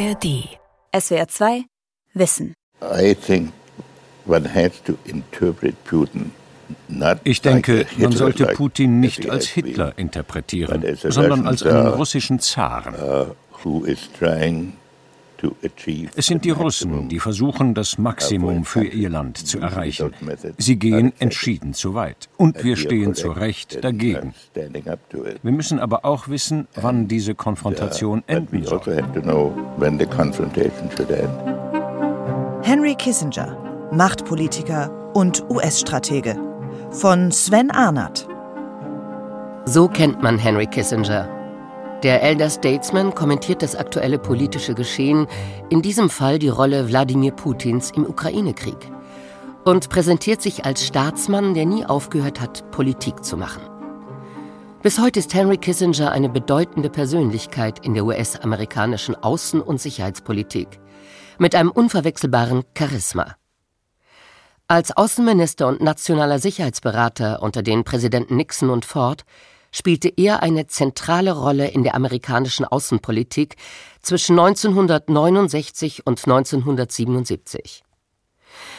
ARD. SWR 2 Wissen. I think one has to interpret Putin ich denke, man sollte Putin nicht als Hitler interpretieren, sondern als einen russischen Zaren. Uh, es sind die Russen, die versuchen, das Maximum für ihr Land zu erreichen. Sie gehen entschieden zu weit. Und wir stehen zu Recht dagegen. Wir müssen aber auch wissen, wann diese Konfrontation enden also soll. Henry Kissinger, Machtpolitiker und US-Stratege. Von Sven Arnert. So kennt man Henry Kissinger. Der Elder Statesman kommentiert das aktuelle politische Geschehen, in diesem Fall die Rolle Wladimir Putins im Ukraine-Krieg, und präsentiert sich als Staatsmann, der nie aufgehört hat, Politik zu machen. Bis heute ist Henry Kissinger eine bedeutende Persönlichkeit in der US-amerikanischen Außen- und Sicherheitspolitik, mit einem unverwechselbaren Charisma. Als Außenminister und nationaler Sicherheitsberater unter den Präsidenten Nixon und Ford spielte er eine zentrale Rolle in der amerikanischen Außenpolitik zwischen 1969 und 1977.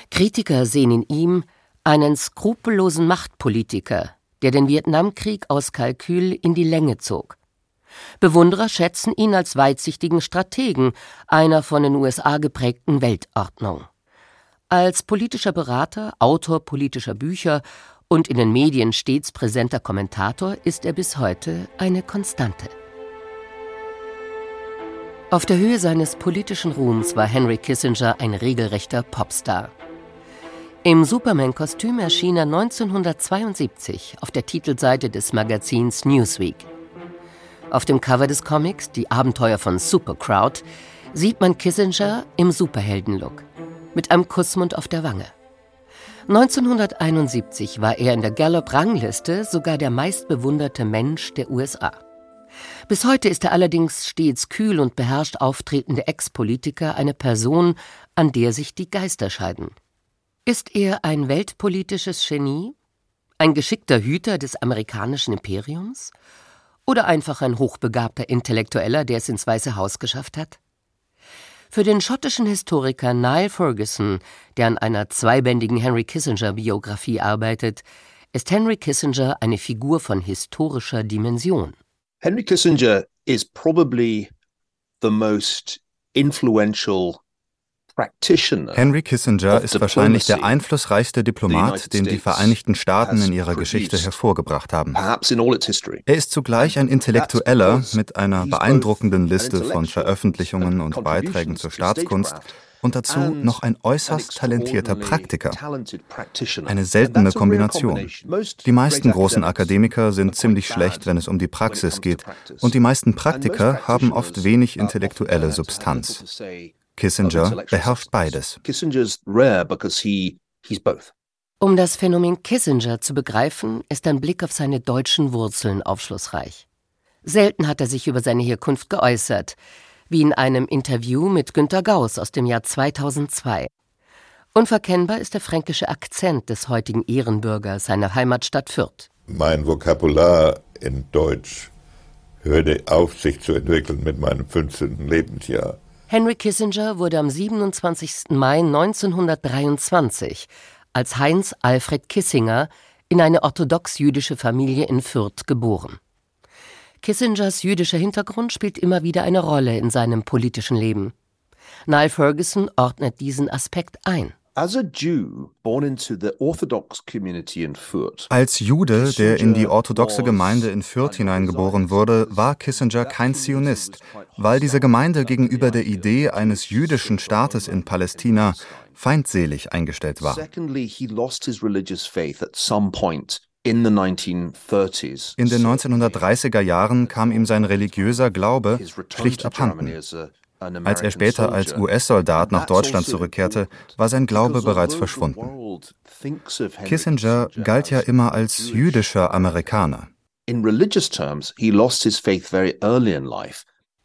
Kritiker sehen in ihm einen skrupellosen Machtpolitiker, der den Vietnamkrieg aus Kalkül in die Länge zog. Bewunderer schätzen ihn als weitsichtigen Strategen einer von den USA geprägten Weltordnung. Als politischer Berater, Autor politischer Bücher und in den Medien stets präsenter Kommentator ist er bis heute eine Konstante. Auf der Höhe seines politischen Ruhms war Henry Kissinger ein regelrechter Popstar. Im Superman-Kostüm erschien er 1972 auf der Titelseite des Magazins Newsweek. Auf dem Cover des Comics Die Abenteuer von Supercrowd sieht man Kissinger im Superheldenlook mit einem Kussmund auf der Wange. 1971 war er in der Gallup-Rangliste sogar der meistbewunderte Mensch der USA. Bis heute ist er allerdings stets kühl und beherrscht auftretende Ex-Politiker eine Person, an der sich die Geister scheiden. Ist er ein weltpolitisches Genie? Ein geschickter Hüter des amerikanischen Imperiums? Oder einfach ein hochbegabter Intellektueller, der es ins Weiße Haus geschafft hat? Für den schottischen Historiker Niall Ferguson, der an einer zweibändigen Henry Kissinger-Biografie arbeitet, ist Henry Kissinger eine Figur von historischer Dimension. Henry Kissinger is probably the most influential Henry Kissinger ist wahrscheinlich der einflussreichste Diplomat, den die Vereinigten Staaten in ihrer Geschichte hervorgebracht haben. Er ist zugleich ein Intellektueller mit einer beeindruckenden Liste von Veröffentlichungen und Beiträgen zur Staatskunst und dazu noch ein äußerst talentierter Praktiker. Eine seltene Kombination. Die meisten großen Akademiker sind ziemlich schlecht, wenn es um die Praxis geht, und die meisten Praktiker haben oft wenig intellektuelle Substanz. Kissinger beherrscht beides. Um das Phänomen Kissinger zu begreifen, ist ein Blick auf seine deutschen Wurzeln aufschlussreich. Selten hat er sich über seine Herkunft geäußert, wie in einem Interview mit Günter Gauss aus dem Jahr 2002. Unverkennbar ist der fränkische Akzent des heutigen Ehrenbürgers seiner Heimatstadt Fürth. Mein Vokabular in Deutsch hörte auf, sich zu entwickeln mit meinem 15. Lebensjahr. Henry Kissinger wurde am 27. Mai 1923 als Heinz Alfred Kissinger in eine orthodox-jüdische Familie in Fürth geboren. Kissingers jüdischer Hintergrund spielt immer wieder eine Rolle in seinem politischen Leben. Niall Ferguson ordnet diesen Aspekt ein. Als Jude, der in die orthodoxe Gemeinde in Fürth hineingeboren wurde, war Kissinger kein Zionist, weil diese Gemeinde gegenüber der Idee eines jüdischen Staates in Palästina feindselig eingestellt war. In den 1930er Jahren kam ihm sein religiöser Glaube schlicht abhanden. Als er später als US-Soldat nach Deutschland zurückkehrte, war sein Glaube bereits verschwunden. Kissinger galt ja immer als jüdischer Amerikaner.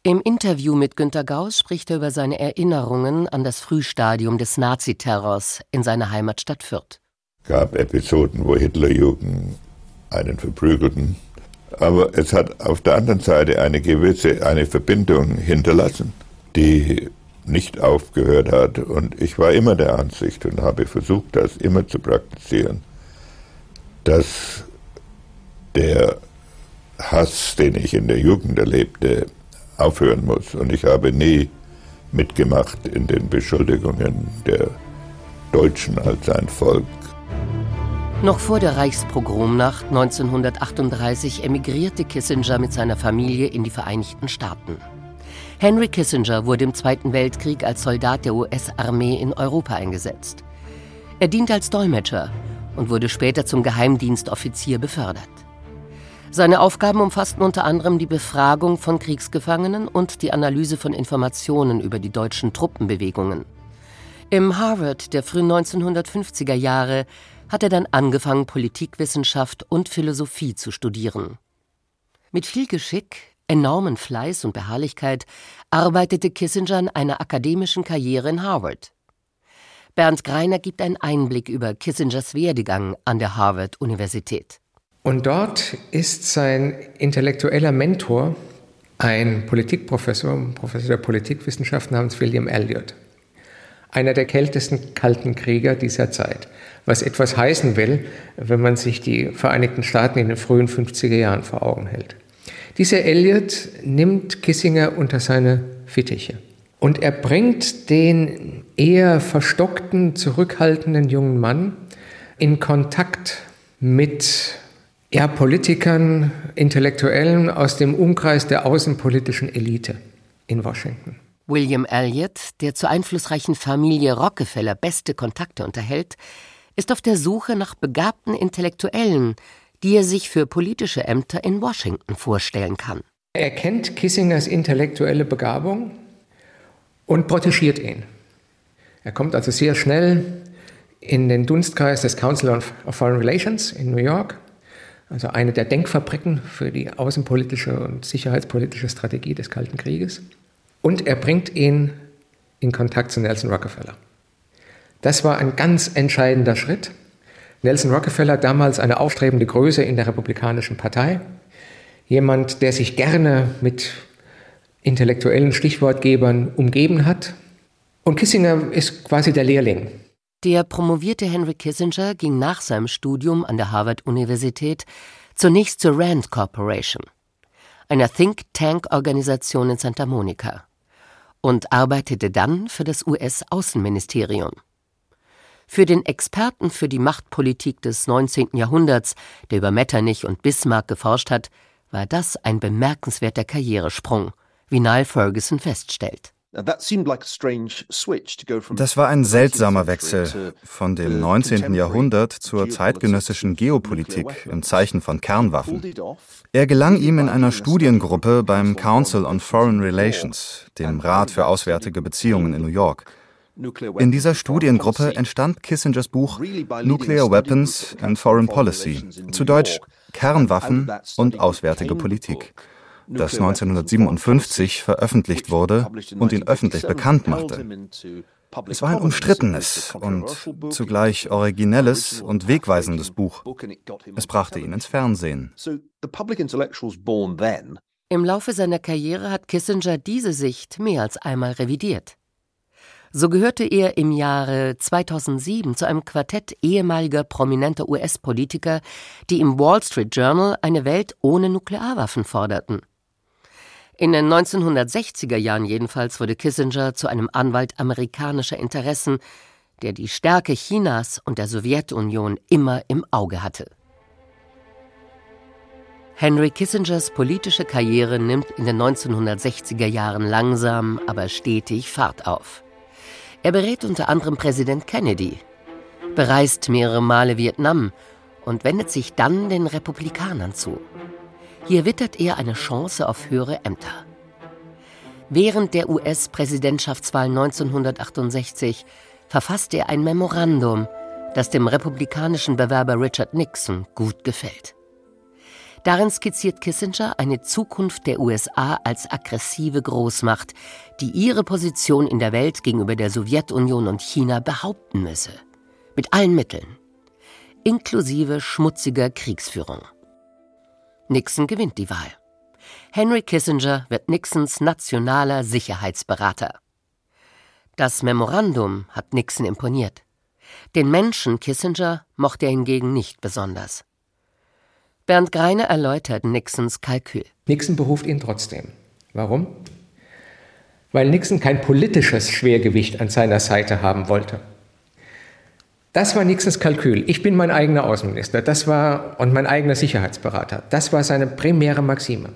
Im Interview mit Günter Gauss spricht er über seine Erinnerungen an das Frühstadium des Naziterrors in seiner Heimatstadt Fürth. gab Episoden, wo Hitlerjugend einen verprügelten, aber es hat auf der anderen Seite eine gewisse eine Verbindung hinterlassen die nicht aufgehört hat. Und ich war immer der Ansicht und habe versucht, das immer zu praktizieren, dass der Hass, den ich in der Jugend erlebte, aufhören muss. Und ich habe nie mitgemacht in den Beschuldigungen der Deutschen als ein Volk. Noch vor der Reichspogromnacht 1938 emigrierte Kissinger mit seiner Familie in die Vereinigten Staaten. Henry Kissinger wurde im Zweiten Weltkrieg als Soldat der US-Armee in Europa eingesetzt. Er diente als Dolmetscher und wurde später zum Geheimdienstoffizier befördert. Seine Aufgaben umfassten unter anderem die Befragung von Kriegsgefangenen und die Analyse von Informationen über die deutschen Truppenbewegungen. Im Harvard der frühen 1950er Jahre hat er dann angefangen, Politikwissenschaft und Philosophie zu studieren. Mit viel Geschick, enormen Fleiß und Beharrlichkeit arbeitete Kissinger an einer akademischen Karriere in Harvard. Bernd Greiner gibt einen Einblick über Kissingers Werdegang an der Harvard-Universität. Und dort ist sein intellektueller Mentor ein Politikprofessor, Professor der Politikwissenschaft namens William Elliot. Einer der kältesten kalten Krieger dieser Zeit. Was etwas heißen will, wenn man sich die Vereinigten Staaten in den frühen 50er Jahren vor Augen hält. Dieser Elliot nimmt Kissinger unter seine Fittiche. Und er bringt den eher verstockten, zurückhaltenden jungen Mann in Kontakt mit ja, Politikern, Intellektuellen aus dem Umkreis der außenpolitischen Elite in Washington. William Elliot, der zur einflussreichen Familie Rockefeller beste Kontakte unterhält, ist auf der Suche nach begabten Intellektuellen, die er sich für politische Ämter in Washington vorstellen kann. Er kennt Kissingers intellektuelle Begabung und protegiert ihn. Er kommt also sehr schnell in den Dunstkreis des Council of Foreign Relations in New York also eine der Denkfabriken für die außenpolitische und sicherheitspolitische Strategie des Kalten Krieges. Und er bringt ihn in Kontakt zu Nelson Rockefeller. Das war ein ganz entscheidender Schritt. Nelson Rockefeller, damals eine aufstrebende Größe in der Republikanischen Partei, jemand, der sich gerne mit intellektuellen Stichwortgebern umgeben hat. Und Kissinger ist quasi der Lehrling der promovierte Henry Kissinger ging nach seinem Studium an der Harvard-Universität zunächst zur Rand Corporation, einer Think-Tank-Organisation in Santa Monica, und arbeitete dann für das US-Außenministerium. Für den Experten für die Machtpolitik des 19. Jahrhunderts, der über Metternich und Bismarck geforscht hat, war das ein bemerkenswerter Karrieresprung, wie Niall Ferguson feststellt. Das war ein seltsamer Wechsel von dem 19. Jahrhundert zur zeitgenössischen Geopolitik im Zeichen von Kernwaffen. Er gelang ihm in einer Studiengruppe beim Council on Foreign Relations, dem Rat für Auswärtige Beziehungen in New York. In dieser Studiengruppe entstand Kissingers Buch Nuclear Weapons and Foreign Policy, zu Deutsch Kernwaffen und Auswärtige Politik das 1957 veröffentlicht wurde und ihn öffentlich bekannt machte. Es war ein umstrittenes und zugleich originelles und wegweisendes Buch. Es brachte ihn ins Fernsehen. Im Laufe seiner Karriere hat Kissinger diese Sicht mehr als einmal revidiert. So gehörte er im Jahre 2007 zu einem Quartett ehemaliger prominenter US-Politiker, die im Wall Street Journal eine Welt ohne Nuklearwaffen forderten. In den 1960er Jahren jedenfalls wurde Kissinger zu einem Anwalt amerikanischer Interessen, der die Stärke Chinas und der Sowjetunion immer im Auge hatte. Henry Kissingers politische Karriere nimmt in den 1960er Jahren langsam, aber stetig Fahrt auf. Er berät unter anderem Präsident Kennedy, bereist mehrere Male Vietnam und wendet sich dann den Republikanern zu. Hier wittert er eine Chance auf höhere Ämter. Während der US-Präsidentschaftswahl 1968 verfasste er ein Memorandum, das dem republikanischen Bewerber Richard Nixon gut gefällt. Darin skizziert Kissinger eine Zukunft der USA als aggressive Großmacht, die ihre Position in der Welt gegenüber der Sowjetunion und China behaupten müsse. Mit allen Mitteln. Inklusive schmutziger Kriegsführung. Nixon gewinnt die Wahl. Henry Kissinger wird Nixons nationaler Sicherheitsberater. Das Memorandum hat Nixon imponiert. Den Menschen Kissinger mochte er hingegen nicht besonders. Bernd Greine erläutert Nixons Kalkül. Nixon beruft ihn trotzdem. Warum? Weil Nixon kein politisches Schwergewicht an seiner Seite haben wollte. Das war Nixons Kalkül. Ich bin mein eigener Außenminister. Das war und mein eigener Sicherheitsberater. Das war seine primäre Maxime.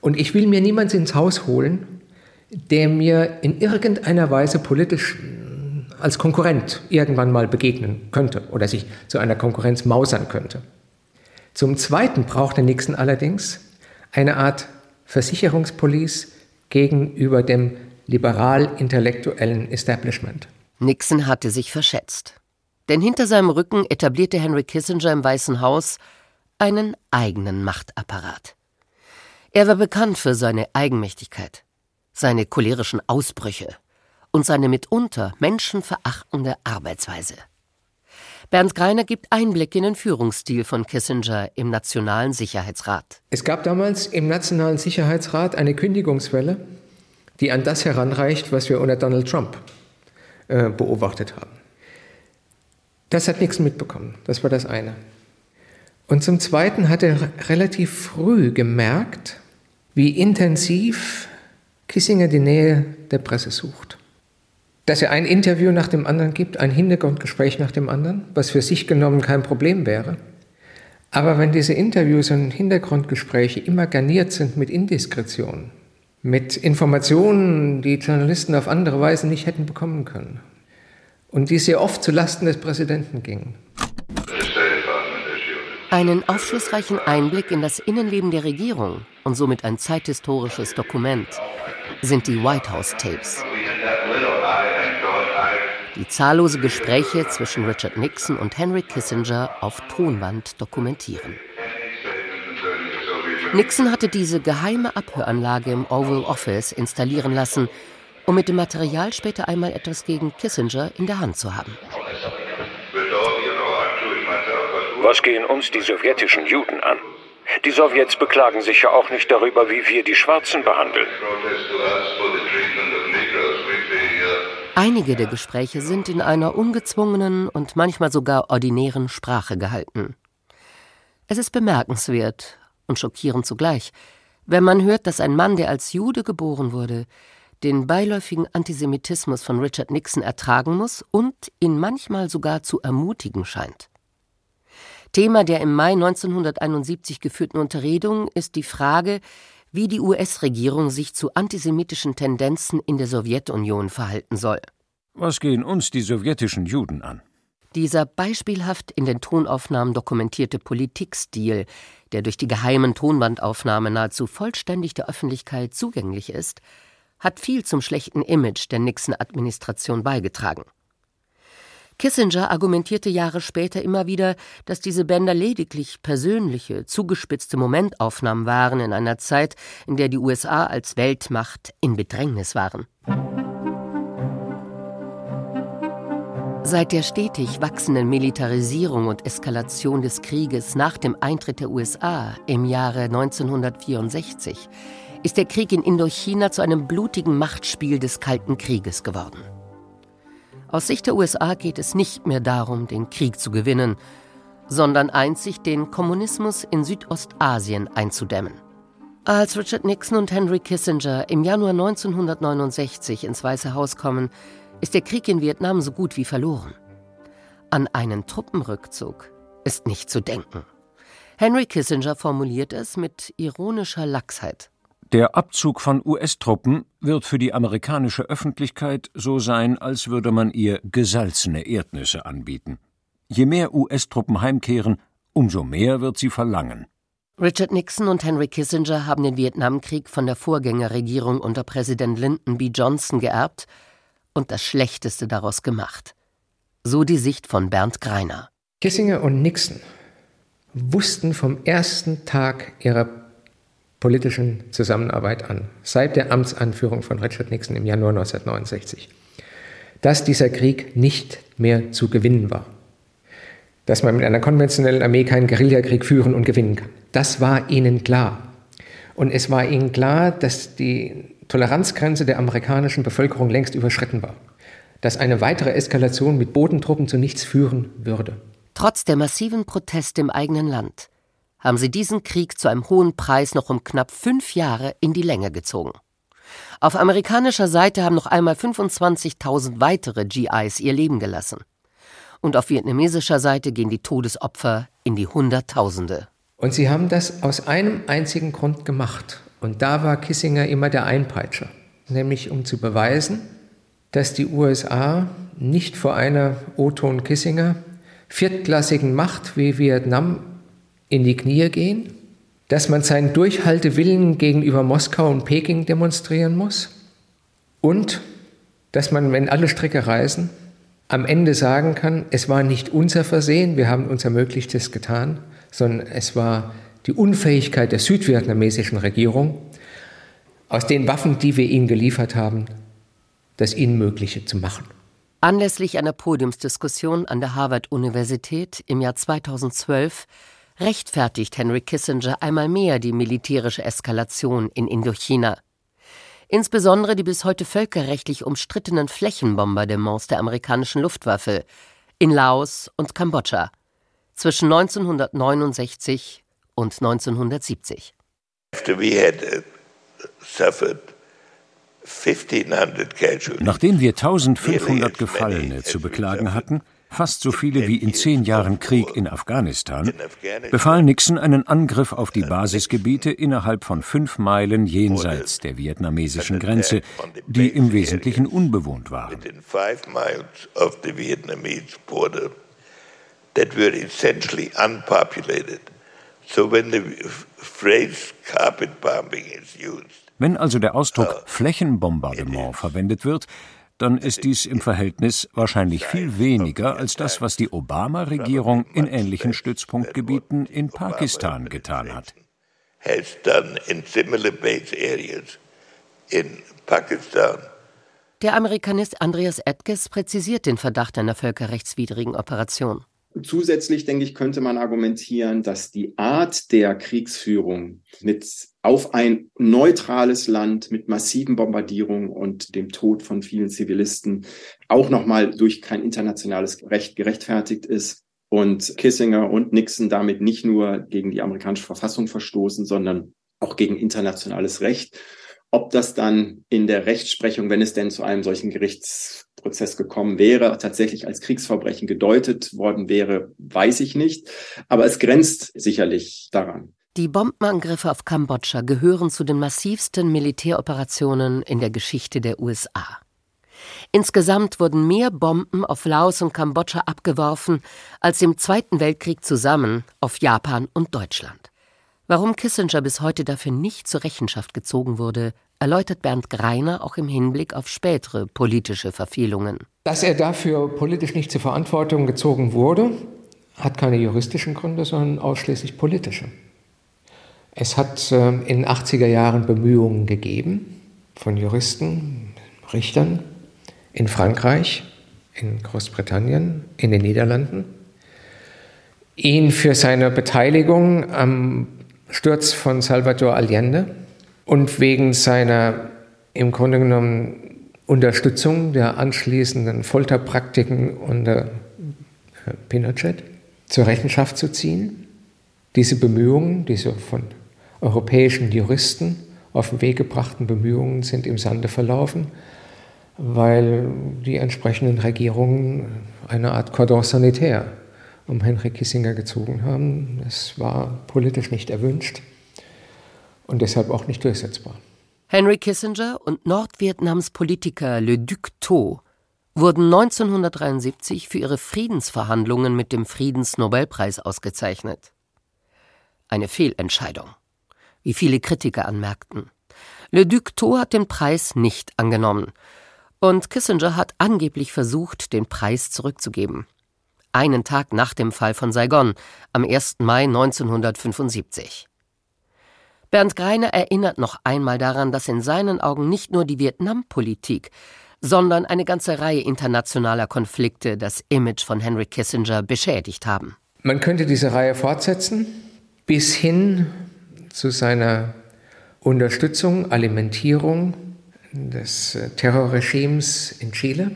Und ich will mir niemanden ins Haus holen, der mir in irgendeiner Weise politisch äh, als Konkurrent irgendwann mal begegnen könnte oder sich zu einer Konkurrenz mausern könnte. Zum Zweiten brauchte Nixon allerdings eine Art Versicherungspolice gegenüber dem liberal-intellektuellen Establishment. Nixon hatte sich verschätzt. Denn hinter seinem Rücken etablierte Henry Kissinger im Weißen Haus einen eigenen Machtapparat. Er war bekannt für seine Eigenmächtigkeit, seine cholerischen Ausbrüche und seine mitunter menschenverachtende Arbeitsweise. Bernd Greiner gibt Einblick in den Führungsstil von Kissinger im Nationalen Sicherheitsrat. Es gab damals im Nationalen Sicherheitsrat eine Kündigungswelle, die an das heranreicht, was wir unter Donald Trump äh, beobachtet haben. Das hat nichts mitbekommen. Das war das eine. Und zum Zweiten hat er relativ früh gemerkt, wie intensiv Kissinger die Nähe der Presse sucht. Dass er ein Interview nach dem anderen gibt, ein Hintergrundgespräch nach dem anderen, was für sich genommen kein Problem wäre. Aber wenn diese Interviews und Hintergrundgespräche immer garniert sind mit Indiskretion, mit Informationen, die Journalisten auf andere Weise nicht hätten bekommen können, und die sehr oft zulasten des Präsidenten gingen. Einen aufschlussreichen Einblick in das Innenleben der Regierung und somit ein zeithistorisches Dokument sind die White House Tapes. Die zahllose Gespräche zwischen Richard Nixon und Henry Kissinger auf Tonband dokumentieren. Nixon hatte diese geheime Abhöranlage im Oval Office installieren lassen, um mit dem Material später einmal etwas gegen Kissinger in der Hand zu haben. Was gehen uns die sowjetischen Juden an? Die Sowjets beklagen sich ja auch nicht darüber, wie wir die Schwarzen behandeln. Einige der Gespräche sind in einer ungezwungenen und manchmal sogar ordinären Sprache gehalten. Es ist bemerkenswert und schockierend zugleich, wenn man hört, dass ein Mann, der als Jude geboren wurde, den beiläufigen Antisemitismus von Richard Nixon ertragen muss und ihn manchmal sogar zu ermutigen scheint. Thema der im Mai 1971 geführten Unterredung ist die Frage, wie die US-Regierung sich zu antisemitischen Tendenzen in der Sowjetunion verhalten soll. Was gehen uns die sowjetischen Juden an? Dieser beispielhaft in den Tonaufnahmen dokumentierte Politikstil, der durch die geheimen Tonbandaufnahmen nahezu vollständig der Öffentlichkeit zugänglich ist, hat viel zum schlechten Image der Nixon-Administration beigetragen. Kissinger argumentierte Jahre später immer wieder, dass diese Bänder lediglich persönliche, zugespitzte Momentaufnahmen waren in einer Zeit, in der die USA als Weltmacht in Bedrängnis waren. Seit der stetig wachsenden Militarisierung und Eskalation des Krieges nach dem Eintritt der USA im Jahre 1964 ist der Krieg in Indochina zu einem blutigen Machtspiel des Kalten Krieges geworden. Aus Sicht der USA geht es nicht mehr darum, den Krieg zu gewinnen, sondern einzig den Kommunismus in Südostasien einzudämmen. Als Richard Nixon und Henry Kissinger im Januar 1969 ins Weiße Haus kommen, ist der Krieg in Vietnam so gut wie verloren. An einen Truppenrückzug ist nicht zu denken. Henry Kissinger formuliert es mit ironischer Lachsheit. Der Abzug von US-Truppen wird für die amerikanische Öffentlichkeit so sein, als würde man ihr gesalzene Erdnüsse anbieten. Je mehr US-Truppen heimkehren, umso mehr wird sie verlangen. Richard Nixon und Henry Kissinger haben den Vietnamkrieg von der Vorgängerregierung unter Präsident Lyndon B. Johnson geerbt und das Schlechteste daraus gemacht. So die Sicht von Bernd Greiner. Kissinger und Nixon wussten vom ersten Tag ihrer politischen Zusammenarbeit an, seit der Amtsanführung von Richard Nixon im Januar 1969, dass dieser Krieg nicht mehr zu gewinnen war. Dass man mit einer konventionellen Armee keinen Guerillakrieg führen und gewinnen kann. Das war ihnen klar. Und es war ihnen klar, dass die Toleranzgrenze der amerikanischen Bevölkerung längst überschritten war. Dass eine weitere Eskalation mit Bodentruppen zu nichts führen würde. Trotz der massiven Proteste im eigenen Land haben sie diesen Krieg zu einem hohen Preis noch um knapp fünf Jahre in die Länge gezogen. Auf amerikanischer Seite haben noch einmal 25.000 weitere GIs ihr Leben gelassen. Und auf vietnamesischer Seite gehen die Todesopfer in die Hunderttausende. Und sie haben das aus einem einzigen Grund gemacht. Und da war Kissinger immer der Einpeitscher. Nämlich um zu beweisen, dass die USA nicht vor einer O-Ton Kissinger viertklassigen Macht wie Vietnam in die Knie gehen, dass man seinen Durchhaltewillen gegenüber Moskau und Peking demonstrieren muss und dass man, wenn alle Stricke reisen, am Ende sagen kann, es war nicht unser Versehen, wir haben unser Möglichstes getan, sondern es war die Unfähigkeit der südvietnamesischen Regierung, aus den Waffen, die wir ihnen geliefert haben, das Unmögliche zu machen. Anlässlich einer Podiumsdiskussion an der Harvard-Universität im Jahr 2012 rechtfertigt Henry Kissinger einmal mehr die militärische Eskalation in Indochina. Insbesondere die bis heute völkerrechtlich umstrittenen Flächenbombardements der amerikanischen Luftwaffe in Laos und Kambodscha zwischen 1969 und 1970. After we had uh, suffered Nachdem wir 1500 Gefallene zu beklagen hatten, fast so viele wie in zehn Jahren Krieg in Afghanistan, befahl Nixon einen Angriff auf die Basisgebiete innerhalb von fünf Meilen jenseits der vietnamesischen Grenze, die im Wesentlichen unbewohnt waren. Wenn also der Ausdruck Flächenbombardement verwendet wird, dann ist dies im Verhältnis wahrscheinlich viel weniger als das, was die Obama-Regierung in ähnlichen Stützpunktgebieten in Pakistan getan hat. Der Amerikanist Andreas Edges präzisiert den Verdacht einer völkerrechtswidrigen Operation. Zusätzlich, denke ich, könnte man argumentieren, dass die Art der Kriegsführung mit auf ein neutrales Land mit massiven Bombardierungen und dem Tod von vielen Zivilisten auch nochmal durch kein internationales Recht gerechtfertigt ist und Kissinger und Nixon damit nicht nur gegen die amerikanische Verfassung verstoßen, sondern auch gegen internationales Recht. Ob das dann in der Rechtsprechung, wenn es denn zu einem solchen Gerichtsprozess gekommen wäre, tatsächlich als Kriegsverbrechen gedeutet worden wäre, weiß ich nicht. Aber es grenzt sicherlich daran. Die Bombenangriffe auf Kambodscha gehören zu den massivsten Militäroperationen in der Geschichte der USA. Insgesamt wurden mehr Bomben auf Laos und Kambodscha abgeworfen als im Zweiten Weltkrieg zusammen auf Japan und Deutschland. Warum Kissinger bis heute dafür nicht zur Rechenschaft gezogen wurde, erläutert Bernd Greiner auch im Hinblick auf spätere politische Verfehlungen. Dass er dafür politisch nicht zur Verantwortung gezogen wurde, hat keine juristischen Gründe, sondern ausschließlich politische. Es hat äh, in den 80er Jahren Bemühungen gegeben von Juristen, Richtern in Frankreich, in Großbritannien, in den Niederlanden, ihn für seine Beteiligung am Sturz von Salvador Allende und wegen seiner im Grunde genommen Unterstützung der anschließenden Folterpraktiken unter äh, Pinochet zur Rechenschaft zu ziehen. Diese Bemühungen, diese von europäischen Juristen auf den Weg gebrachten Bemühungen sind im Sande verlaufen, weil die entsprechenden Regierungen eine Art Cordon sanitaire um Henry Kissinger gezogen haben. Es war politisch nicht erwünscht und deshalb auch nicht durchsetzbar. Henry Kissinger und Nordvietnams Politiker Le Duc Tho wurden 1973 für ihre Friedensverhandlungen mit dem Friedensnobelpreis ausgezeichnet. Eine Fehlentscheidung, wie viele Kritiker anmerkten. Le Duc Tho hat den Preis nicht angenommen und Kissinger hat angeblich versucht, den Preis zurückzugeben einen Tag nach dem Fall von Saigon, am 1. Mai 1975. Bernd Greiner erinnert noch einmal daran, dass in seinen Augen nicht nur die Vietnampolitik, sondern eine ganze Reihe internationaler Konflikte das Image von Henry Kissinger beschädigt haben. Man könnte diese Reihe fortsetzen bis hin zu seiner Unterstützung, Alimentierung des äh, Terrorregimes in Chile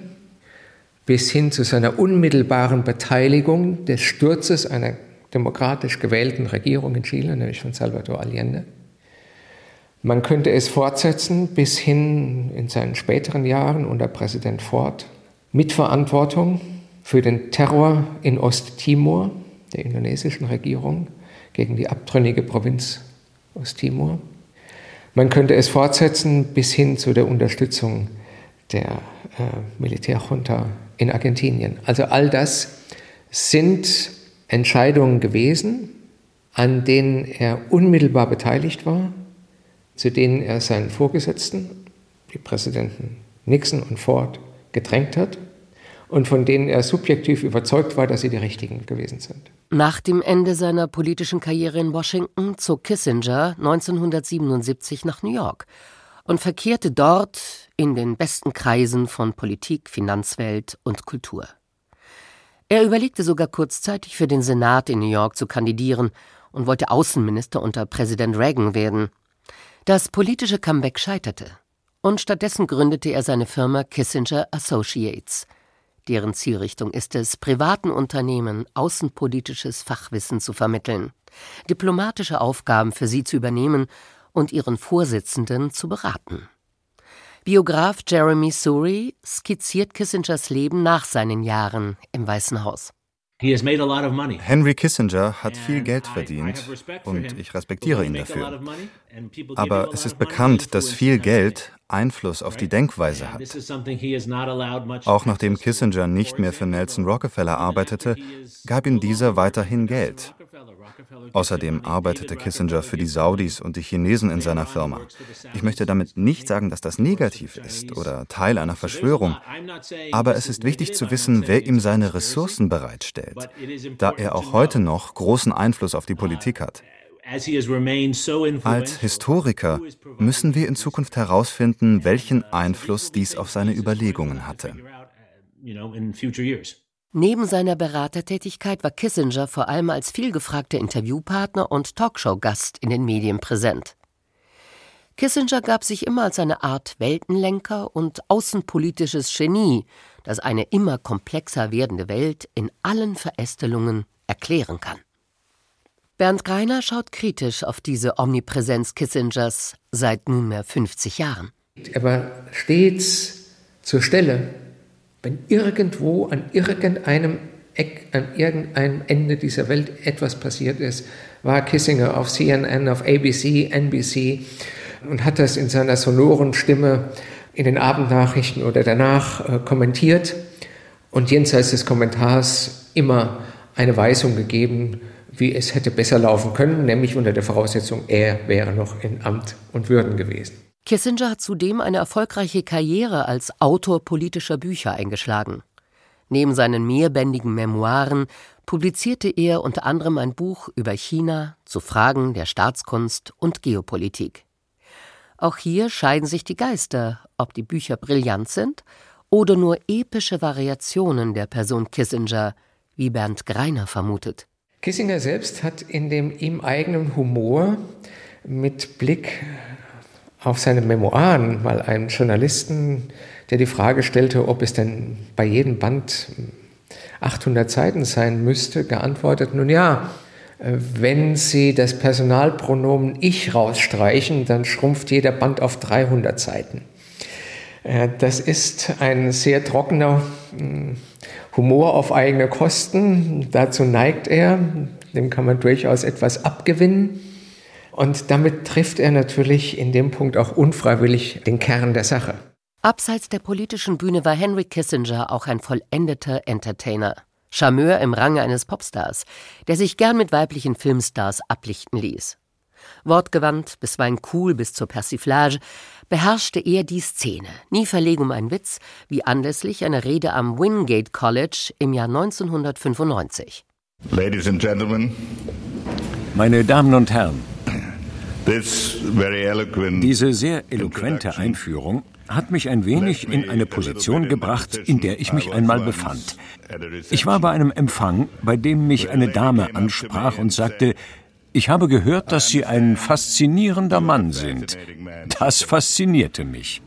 bis hin zu seiner unmittelbaren Beteiligung des Sturzes einer demokratisch gewählten Regierung in Chile, nämlich von Salvador Allende. Man könnte es fortsetzen bis hin in seinen späteren Jahren unter Präsident Ford. Mitverantwortung für den Terror in Osttimor, der indonesischen Regierung, gegen die abtrünnige Provinz Osttimor. Man könnte es fortsetzen bis hin zu der Unterstützung der äh, Militärjunta in Argentinien. Also all das sind Entscheidungen gewesen, an denen er unmittelbar beteiligt war, zu denen er seinen Vorgesetzten, die Präsidenten Nixon und Ford, gedrängt hat und von denen er subjektiv überzeugt war, dass sie die richtigen gewesen sind. Nach dem Ende seiner politischen Karriere in Washington zog Kissinger 1977 nach New York und verkehrte dort in den besten Kreisen von Politik, Finanzwelt und Kultur. Er überlegte sogar kurzzeitig für den Senat in New York zu kandidieren und wollte Außenminister unter Präsident Reagan werden. Das politische Comeback scheiterte und stattdessen gründete er seine Firma Kissinger Associates – Deren Zielrichtung ist es, privaten Unternehmen außenpolitisches Fachwissen zu vermitteln, diplomatische Aufgaben für sie zu übernehmen und ihren Vorsitzenden zu beraten. Biograf Jeremy Suri skizziert Kissingers Leben nach seinen Jahren im Weißen Haus. Henry Kissinger hat viel Geld verdient und ich respektiere ihn dafür. Aber es ist bekannt, dass viel Geld Einfluss auf die Denkweise hat. Auch nachdem Kissinger nicht mehr für Nelson Rockefeller arbeitete, gab ihm dieser weiterhin Geld. Außerdem arbeitete Kissinger für die Saudis und die Chinesen in seiner Firma. Ich möchte damit nicht sagen, dass das negativ ist oder Teil einer Verschwörung, aber es ist wichtig zu wissen, wer ihm seine Ressourcen bereitstellt, da er auch heute noch großen Einfluss auf die Politik hat. Als Historiker müssen wir in Zukunft herausfinden, welchen Einfluss dies auf seine Überlegungen hatte. Neben seiner Beratertätigkeit war Kissinger vor allem als vielgefragter Interviewpartner und Talkshow-Gast in den Medien präsent. Kissinger gab sich immer als eine Art Weltenlenker und außenpolitisches Genie, das eine immer komplexer werdende Welt in allen Verästelungen erklären kann. Bernd Greiner schaut kritisch auf diese Omnipräsenz Kissingers seit nunmehr 50 Jahren. Er war stets zur Stelle, wenn irgendwo an irgendeinem Eck, an irgendeinem Ende dieser Welt etwas passiert ist, war Kissinger auf CNN, auf ABC, NBC und hat das in seiner sonoren Stimme in den Abendnachrichten oder danach äh, kommentiert und jenseits des Kommentars immer eine Weisung gegeben, wie es hätte besser laufen können, nämlich unter der Voraussetzung, er wäre noch in Amt und Würden gewesen. Kissinger hat zudem eine erfolgreiche Karriere als Autor politischer Bücher eingeschlagen. Neben seinen mehrbändigen Memoiren publizierte er unter anderem ein Buch über China zu Fragen der Staatskunst und Geopolitik. Auch hier scheiden sich die Geister, ob die Bücher brillant sind oder nur epische Variationen der Person Kissinger, wie Bernd Greiner vermutet. Kissinger selbst hat in dem ihm eigenen Humor mit Blick auf seine Memoiren mal einen Journalisten, der die Frage stellte, ob es denn bei jedem Band 800 Seiten sein müsste, geantwortet, nun ja, wenn Sie das Personalpronomen ich rausstreichen, dann schrumpft jeder Band auf 300 Seiten. Äh, das ist ein sehr trockener hm, Humor auf eigene Kosten. Dazu neigt er. Dem kann man durchaus etwas abgewinnen. Und damit trifft er natürlich in dem Punkt auch unfreiwillig den Kern der Sache. Abseits der politischen Bühne war Henry Kissinger auch ein vollendeter Entertainer. Charmeur im Range eines Popstars, der sich gern mit weiblichen Filmstars ablichten ließ. Wortgewandt, bisweilen cool bis zur Persiflage, beherrschte er die Szene, nie verlegen um einen Witz, wie anlässlich einer Rede am Wingate College im Jahr 1995. Ladies and Gentlemen, meine Damen und Herren, diese sehr eloquente Einführung hat mich ein wenig in eine Position gebracht, in der ich mich einmal befand. Ich war bei einem Empfang, bei dem mich eine Dame ansprach und sagte, Ich habe gehört, dass Sie ein faszinierender Mann sind. Das faszinierte mich.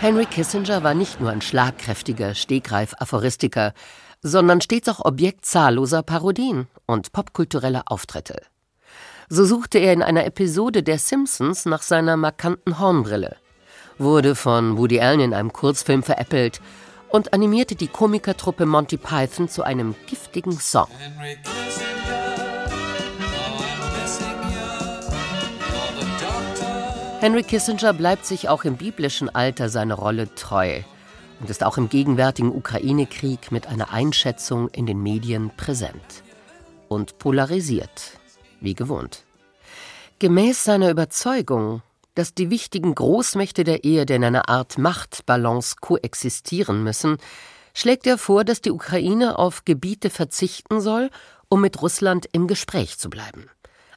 Henry Kissinger war nicht nur ein schlagkräftiger Stegreif-Aphoristiker, sondern stets auch Objekt zahlloser Parodien und popkultureller Auftritte. So suchte er in einer Episode der Simpsons nach seiner markanten Hornbrille, wurde von Woody Allen in einem Kurzfilm veräppelt und animierte die Komikertruppe Monty Python zu einem giftigen Song. Henry Kissinger bleibt sich auch im biblischen Alter seiner Rolle treu und ist auch im gegenwärtigen Ukraine-Krieg mit einer Einschätzung in den Medien präsent und polarisiert, wie gewohnt. Gemäß seiner Überzeugung dass die wichtigen Großmächte der Erde in einer Art Machtbalance koexistieren müssen, schlägt er vor, dass die Ukraine auf Gebiete verzichten soll, um mit Russland im Gespräch zu bleiben.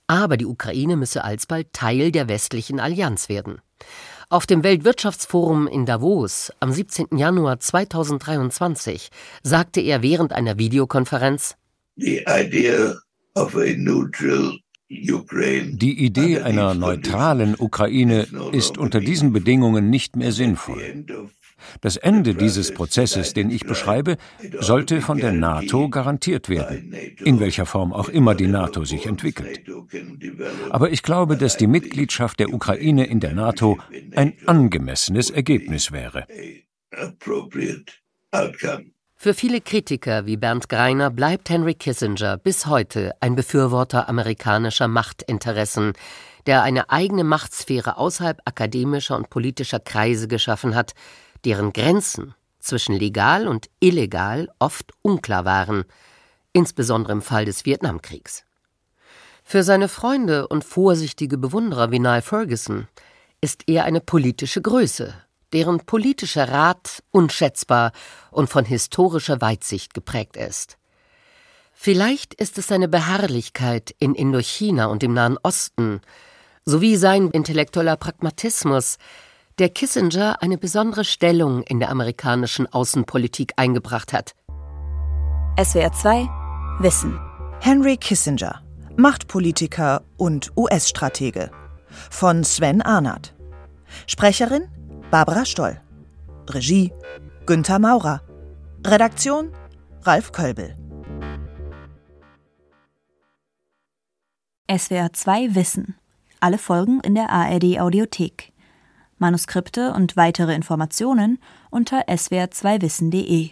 Aber die Ukraine müsse alsbald Teil der westlichen Allianz werden. Auf dem Weltwirtschaftsforum in Davos am 17. Januar 2023 sagte er während einer Videokonferenz The idea of a neutral die Idee einer neutralen Ukraine ist unter diesen Bedingungen nicht mehr sinnvoll. Das Ende dieses Prozesses, den ich beschreibe, sollte von der NATO garantiert werden, in welcher Form auch immer die NATO sich entwickelt. Aber ich glaube, dass die Mitgliedschaft der Ukraine in der NATO ein angemessenes Ergebnis wäre. Für viele Kritiker wie Bernd Greiner bleibt Henry Kissinger bis heute ein Befürworter amerikanischer Machtinteressen, der eine eigene Machtsphäre außerhalb akademischer und politischer Kreise geschaffen hat, deren Grenzen zwischen legal und illegal oft unklar waren, insbesondere im Fall des Vietnamkriegs. Für seine Freunde und vorsichtige Bewunderer wie Niall Ferguson ist er eine politische Größe, deren politischer Rat unschätzbar und von historischer Weitsicht geprägt ist. Vielleicht ist es seine Beharrlichkeit in Indochina und im Nahen Osten sowie sein intellektueller Pragmatismus, der Kissinger eine besondere Stellung in der amerikanischen Außenpolitik eingebracht hat. SWR 2 Wissen. Henry Kissinger, Machtpolitiker und US-Stratege. Von Sven Arnert. Sprecherin Barbara Stoll. Regie Günther Maurer. Redaktion Ralf Kölbel. SWR 2 Wissen. Alle Folgen in der ARD Audiothek. Manuskripte und weitere Informationen unter swr2wissen.de